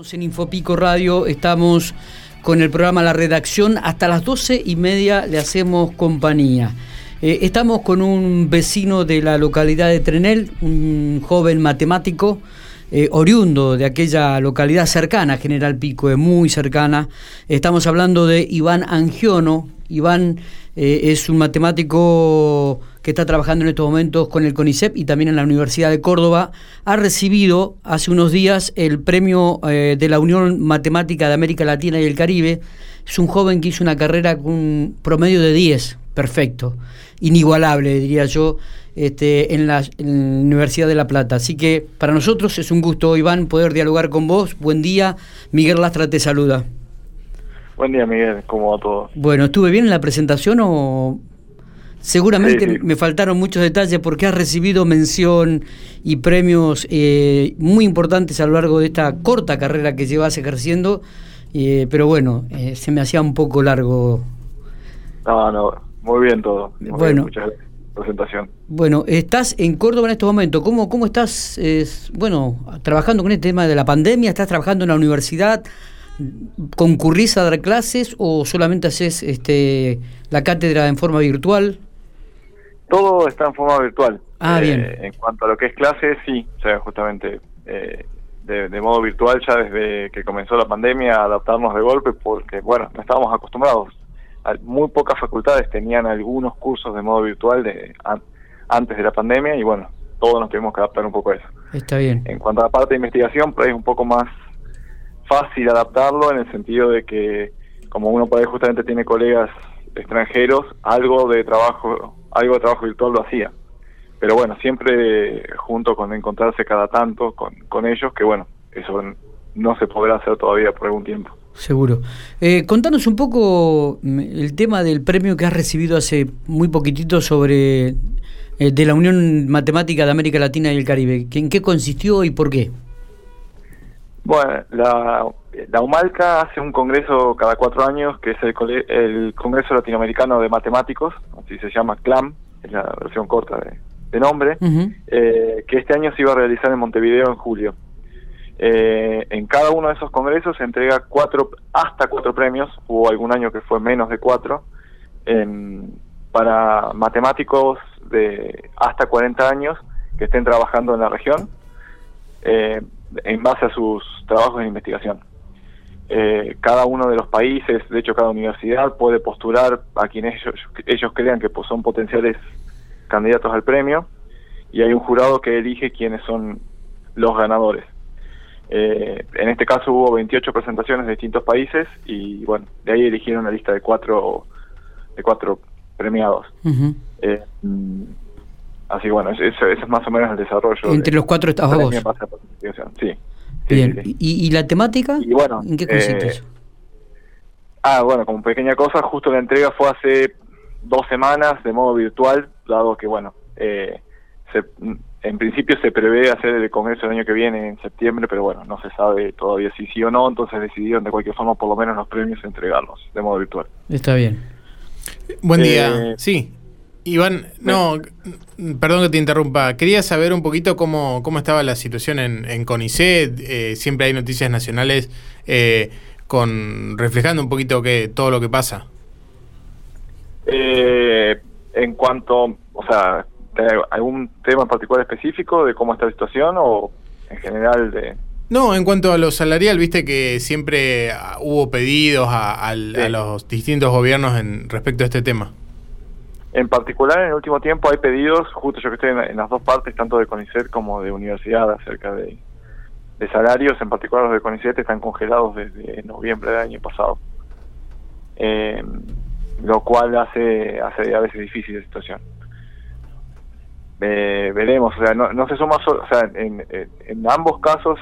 En Infopico Radio estamos con el programa La Redacción. Hasta las doce y media le hacemos compañía. Eh, estamos con un vecino de la localidad de Trenel, un joven matemático, eh, oriundo de aquella localidad cercana, General Pico, es muy cercana. Estamos hablando de Iván Angiono. Iván eh, es un matemático que está trabajando en estos momentos con el CONICEP y también en la Universidad de Córdoba, ha recibido hace unos días el premio eh, de la Unión Matemática de América Latina y el Caribe. Es un joven que hizo una carrera con un promedio de 10, perfecto, inigualable, diría yo, este, en, la, Universidad de La Plata. Así que para nosotros es un gusto, Iván, poder dialogar con vos. Buen día, Miguel Lastra te saluda. Buen día, Miguel, ¿cómo va todo? Bueno, ¿estuve bien en la presentación o Seguramente me faltaron muchos detalles porque has recibido mención y premios eh, muy importantes a lo largo de esta corta carrera que llevas ejerciendo, eh, pero bueno, eh, se me hacía un poco largo. No, no, muy bien todo. bueno, presentación. Bueno, estás en Córdoba en estos momentos. ¿Cómo, cómo estás, bueno, trabajando con este tema de la pandemia? ¿Estás trabajando en la universidad? ¿Concurrís a dar clases o solamente haces este, la cátedra en forma virtual? Todo está en forma virtual. Ah, eh, bien. En cuanto a lo que es clase, sí, o sea, justamente eh, de, modo virtual ya desde que comenzó la pandemia, adaptarnos de golpe porque, bueno, no estábamos acostumbrados. Muy pocas facultades tenían algunos cursos de modo virtual de antes de la pandemia y, bueno, todos nos tuvimos que adaptar un poco a eso. Está bien. En cuanto a la parte de investigación, pues es un poco más fácil adaptarlo en el sentido de que, como uno por ahí justamente tiene colegas extranjeros, algo de trabajo algo de trabajo virtual lo hacía. Pero bueno, siempre junto con encontrarse cada tanto con, con ellos, que bueno, eso no se podrá hacer todavía por algún tiempo. Seguro. Eh, contanos un poco mm, el tema del premio que has recibido hace muy poquitito sobre eh, de la Unión Matemática de América Latina y el Caribe. ¿En qué consistió y por qué? Bueno, la, la UMALCA hace un congreso cada cuatro años, que es el, el Congreso Latinoamericano de Matemáticos, así se llama CLAM, es la versión corta de, nombre, eh, que este año se iba a realizar en Montevideo en julio. Eh, en cada uno de esos congresos se entrega cuatro, hasta cuatro premios, hubo algún año que fue menos de cuatro, para matemáticos de hasta 40 años que estén trabajando en la región. En base a sus trabajos de investigación. Eh, cada uno de los países, de hecho cada universidad puede postular a quienes ellos, ellos crean que pues, son potenciales candidatos al premio y hay un jurado que elige quiénes son los ganadores. Eh, en este caso hubo 28 presentaciones de distintos países y bueno, de ahí eligieron una lista de cuatro de cuatro premiados. Así que bueno, eso, es más o menos el desarrollo. Entre los cuatro estás vos. Sí. Bien. ¿Y, la temática? Y bueno, ¿En qué consiste eh, eso? Ah, bueno, como pequeña cosa, justo la entrega fue hace dos semanas de modo virtual, dado que, bueno, eh, en principio se prevé hacer el congreso el año que viene, en septiembre, pero bueno, no se sabe todavía si sí o no, entonces decidieron de cualquier forma por lo menos los premios entregarlos de modo virtual. Está bien. Buen día. Eh, sí, Iván, no, perdón que te interrumpa. Quería saber un poquito cómo, cómo estaba la situación en, en CONICET. Eh, siempre hay noticias nacionales eh, con reflejando un poquito que todo lo que pasa. Eh, en cuanto, o sea, ¿algún tema en particular específico de cómo está la situación o en general de...? No, en cuanto a lo salarial, viste que siempre hubo pedidos a, a los distintos gobiernos en respecto a este tema. En particular, en el último tiempo hay pedidos, justo yo que estoy en, las dos partes, tanto de CONICET como de universidad, acerca de, salarios, en particular los de CONICET están congelados desde noviembre del año pasado. Eh, lo cual hace, hace a veces difícil la situación. Eh, veremos, o sea, no, no se suma solo, o sea, en, en ambos casos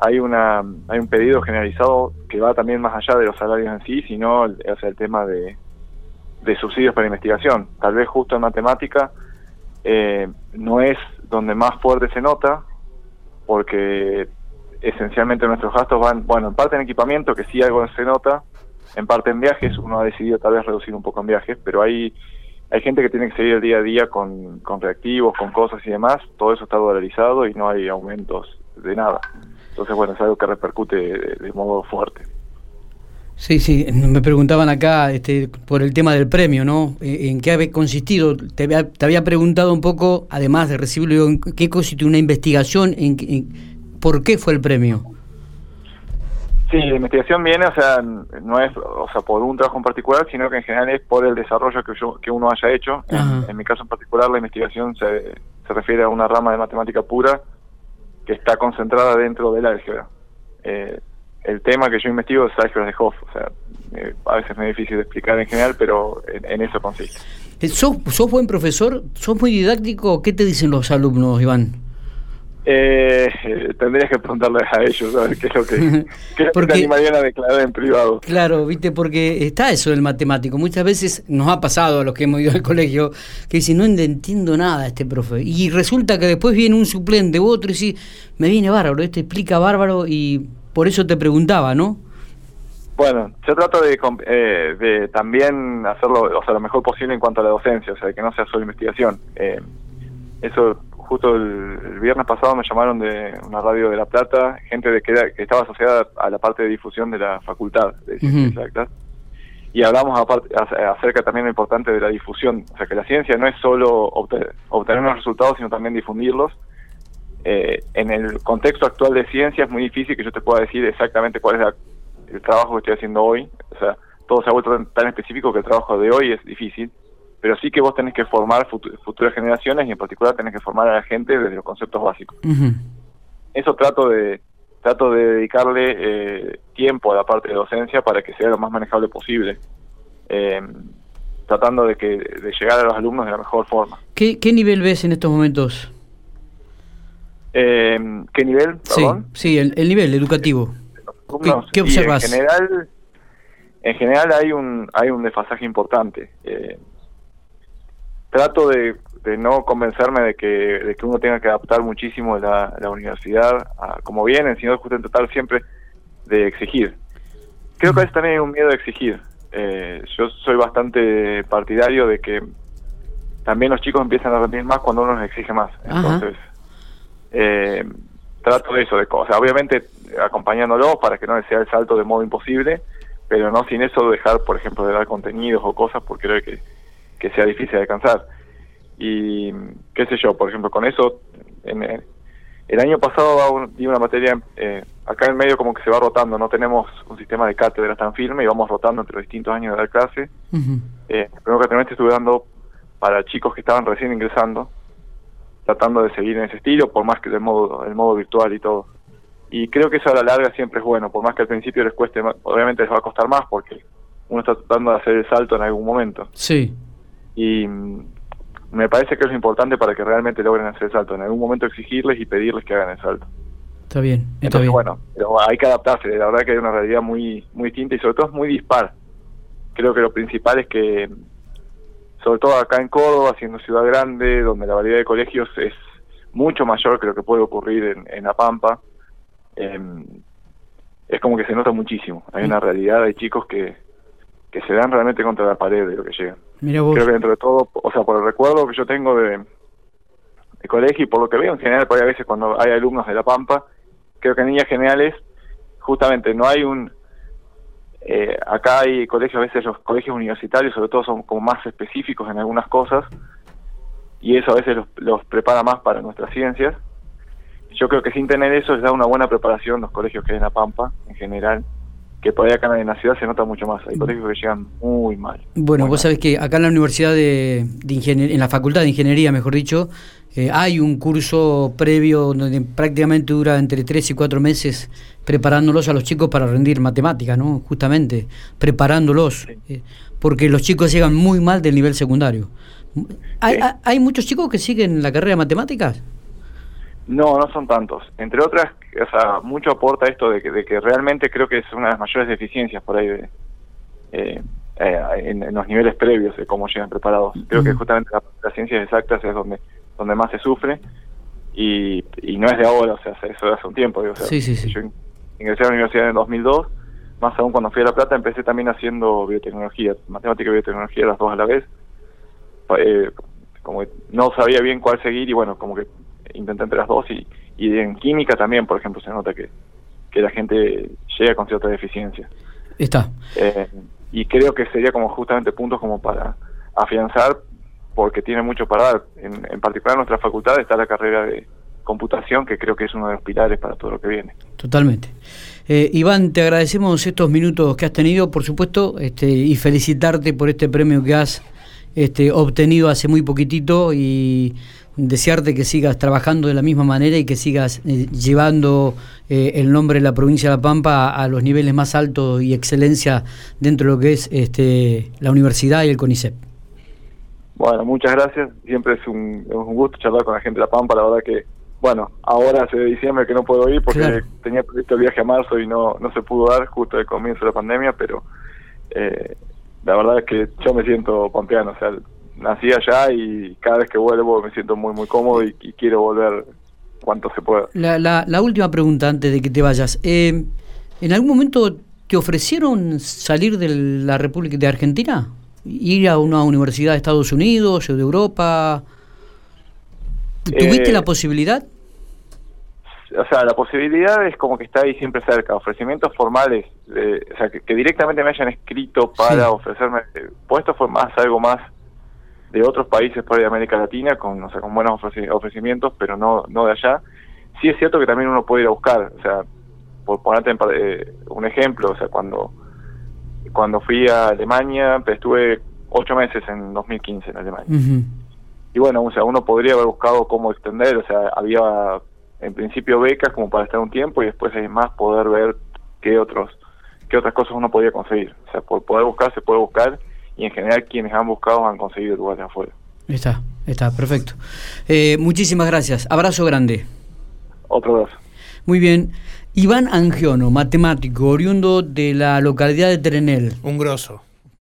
hay una hay un pedido generalizado que va también más allá de los salarios en sí, sino o sea, el tema de de subsidios para investigación. Tal vez justo en matemática eh, no es donde más fuerte se nota, porque esencialmente nuestros gastos van, bueno, en parte en equipamiento, que sí algo se nota, en parte en viajes, uno ha decidido tal vez reducir un poco en viajes, pero hay, hay gente que tiene que seguir el día a día con, con reactivos, con cosas y demás, todo eso está dolarizado y no hay aumentos de nada. Entonces, bueno, es algo que repercute de, modo fuerte. Sí, sí, me preguntaban acá este, por el tema del premio, ¿no? Eh, ¿En qué había consistido? Te había, preguntado un poco, además de recibirlo, ¿en qué consistió una investigación? En, ¿Por qué fue el premio? Sí, la investigación viene, o sea, no es o sea, por un trabajo en particular, sino que en general es por el desarrollo que, yo, que uno haya hecho. En, mi caso en particular, la investigación se, se refiere a una rama de matemática pura que está concentrada dentro del álgebra. Eh, el tema que yo investigo es álgebra de Hoff, o sea, eh, a veces me es difícil de explicar en general, pero en, eso consiste. Eh, ¿Sos, ¿Sos buen profesor? ¿Sos muy didáctico? ¿Qué te dicen los alumnos, Iván? Eh, tendrías que preguntarles a ellos a ver qué es lo que, qué porque, te animarían a declarar en privado. Claro, viste, porque está eso del matemático. Muchas veces nos ha pasado a los que hemos ido al colegio que dicen, no entiendo nada este profe. Y resulta que después viene un suplente u otro y dice, me viene bárbaro, este explica bárbaro y por eso te preguntaba, ¿no? Bueno, yo trato de, eh, de también hacerlo o sea, lo mejor posible en cuanto a la docencia, o sea, que no sea solo investigación. Eh, eso justo el, viernes pasado me llamaron de una radio de La Plata, gente de que, estaba asociada a la parte de difusión de la facultad de ciencias exactas, y hablamos acerca también lo importante de la difusión, o sea que la ciencia no es solo obtener, obtener unos resultados, sino también difundirlos. Eh, en el contexto actual de ciencia es muy difícil que yo te pueda decir exactamente cuál es el trabajo que estoy haciendo hoy, o sea, todo se ha vuelto tan específico que el trabajo de hoy es difícil pero sí que vos tenés que formar futuras generaciones y en particular tenés que formar a la gente desde los conceptos básicos. Eso trato de trato de dedicarle eh, tiempo a la parte de docencia para que sea lo más manejable posible, eh, tratando de que de llegar a los alumnos de la mejor forma. ¿Qué, qué nivel ves en estos momentos? Eh, ¿Qué nivel? Perdón? Sí, el, nivel educativo. ¿Qué, observas? En general, en general hay un hay un desfasaje importante. Eh, trato de, no convencerme de que, de que uno tenga que adaptar muchísimo la, la universidad, a, como viene, sino justamente tratar siempre de exigir. Creo que a veces también hay un miedo a exigir. Eh, yo soy bastante partidario de que también los chicos empiezan a rendir más cuando uno les exige más. Entonces, eh, trato de eso, de cosas. Obviamente acompañándolos para que no les sea el salto de modo imposible, pero no sin eso dejar, por ejemplo, de dar contenidos o cosas, porque creo que que sea difícil de alcanzar. Y qué sé yo, por ejemplo, con eso, en el, año pasado di una materia, eh, acá en medio como que se va rotando, no tenemos un sistema de cátedra tan firme y vamos rotando entre los distintos años de la clase. eh, primero que estuve dando para chicos que estaban recién ingresando, tratando de seguir en ese estilo, por más que del modo, el modo virtual y todo. Y creo que eso a la larga siempre es bueno, por más que al principio les cueste, obviamente les va a costar más porque uno está tratando de hacer el salto en algún momento. Sí y me parece que es importante para que realmente logren hacer el salto. En algún momento exigirles y pedirles que hagan el salto. Está bien, está Entonces, bueno, pero hay que adaptarse. La verdad que hay una realidad muy, muy distinta y sobre todo es muy dispar. Creo que lo principal es que, sobre todo acá en Córdoba, siendo ciudad grande, donde la variedad de colegios es mucho mayor que lo que puede ocurrir en, en La Pampa, em, es como que se nota muchísimo. Hay una realidad, hay chicos que, que se dan realmente contra la pared de lo que llegan. Creo que dentro de todo, o sea, por el recuerdo que yo tengo de, de colegio y por lo que veo en general, porque a veces cuando hay alumnos de La Pampa, creo que en líneas generales, justamente no hay un... Eh, acá hay colegios, a veces los colegios universitarios sobre todo son como más específicos en algunas cosas y eso a veces los, los prepara más para nuestras ciencias. Yo creo que sin tener eso les da una buena preparación los colegios que hay en La Pampa en general que todavía acá en la ciudad se nota mucho más. Hay mm. colegios que llegan muy mal. Bueno, vos sabés que acá en la Universidad de, de en la Facultad de Ingeniería, mejor dicho, eh, hay un curso previo donde prácticamente dura entre tres y cuatro meses preparándolos a los chicos para rendir matemáticas, ¿no? Justamente, preparándolos. Eh, porque los chicos llegan muy mal del nivel secundario. ¿Hay, ¿Hay muchos chicos que siguen la carrera de matemáticas? No, no son tantos. Entre otras, o sea, mucho aporta esto de que, de que realmente creo que es una de las mayores deficiencias por ahí de, eh, eh, en, los niveles previos de cómo llegan preparados. Creo que justamente las ciencias exactas es donde donde más se sufre y, y no es de ahora, o sea, eso hace un tiempo. Digo, o sea, sí, sí, sí. Yo ingresé a la universidad en el 2002, más aún cuando fui a La Plata empecé también haciendo biotecnología, matemática y biotecnología las dos a la vez. Eh, como no sabía bien cuál seguir y bueno, como que intenté entre las dos y, y en química también, por ejemplo, se nota que, que la gente llega con cierta deficiencia. Está. Eh, y creo que sería como justamente puntos como para afianzar, porque tiene mucho para dar. En, en particular en nuestra facultad está la carrera de computación, que creo que es uno de los pilares para todo lo que viene. Totalmente. Eh, Iván, te agradecemos estos minutos que has tenido, por supuesto, este, y felicitarte por este premio que has este, obtenido hace muy poquitito y desearte que sigas trabajando de la misma manera y que sigas eh, llevando eh, el nombre de la provincia de La Pampa a, los niveles más altos y excelencia dentro de lo que es este, la universidad y el CONICET. Bueno, muchas gracias. Siempre es un, gusto charlar con la gente de La Pampa. La verdad que, bueno, ahora hace diciembre que no puedo ir porque tenía previsto el viaje a marzo y no, no se pudo dar justo al comienzo de la pandemia, pero eh, la verdad es que yo me siento pampeano. O sea, nací allá y cada vez que vuelvo me siento muy, muy cómodo y, quiero volver cuanto se pueda. La, la, última pregunta antes de que te vayas. Eh, ¿En algún momento te ofrecieron salir de la República de Argentina? ¿Ir a una universidad de Estados Unidos o de Europa? ¿Tuviste la eh, posibilidad? O sea, la posibilidad es como que está ahí siempre cerca. Ofrecimientos formales, o sea, que, directamente me hayan escrito para ofrecerme puestos fue más algo más de otros países por ahí de América Latina con, o sea, con buenos ofrecimientos, pero no, no de allá. Sí es cierto que también uno puede ir a buscar, o sea, por ponerte eh, un ejemplo, o sea, cuando, cuando fui a Alemania, pues, estuve ocho meses en 2015 en Alemania. Y bueno, o sea, uno podría haber buscado cómo extender, o sea, había en principio becas como para estar un tiempo y después hay más poder ver qué otros qué otras cosas uno podía conseguir. O sea, por poder buscar se puede buscar y en general quienes han buscado han conseguido lugares afuera. Está, está, perfecto. Eh, muchísimas gracias. Abrazo grande. Otro abrazo. Muy bien. Iván Angiono, matemático, oriundo de la localidad de Trenel. Un grosso.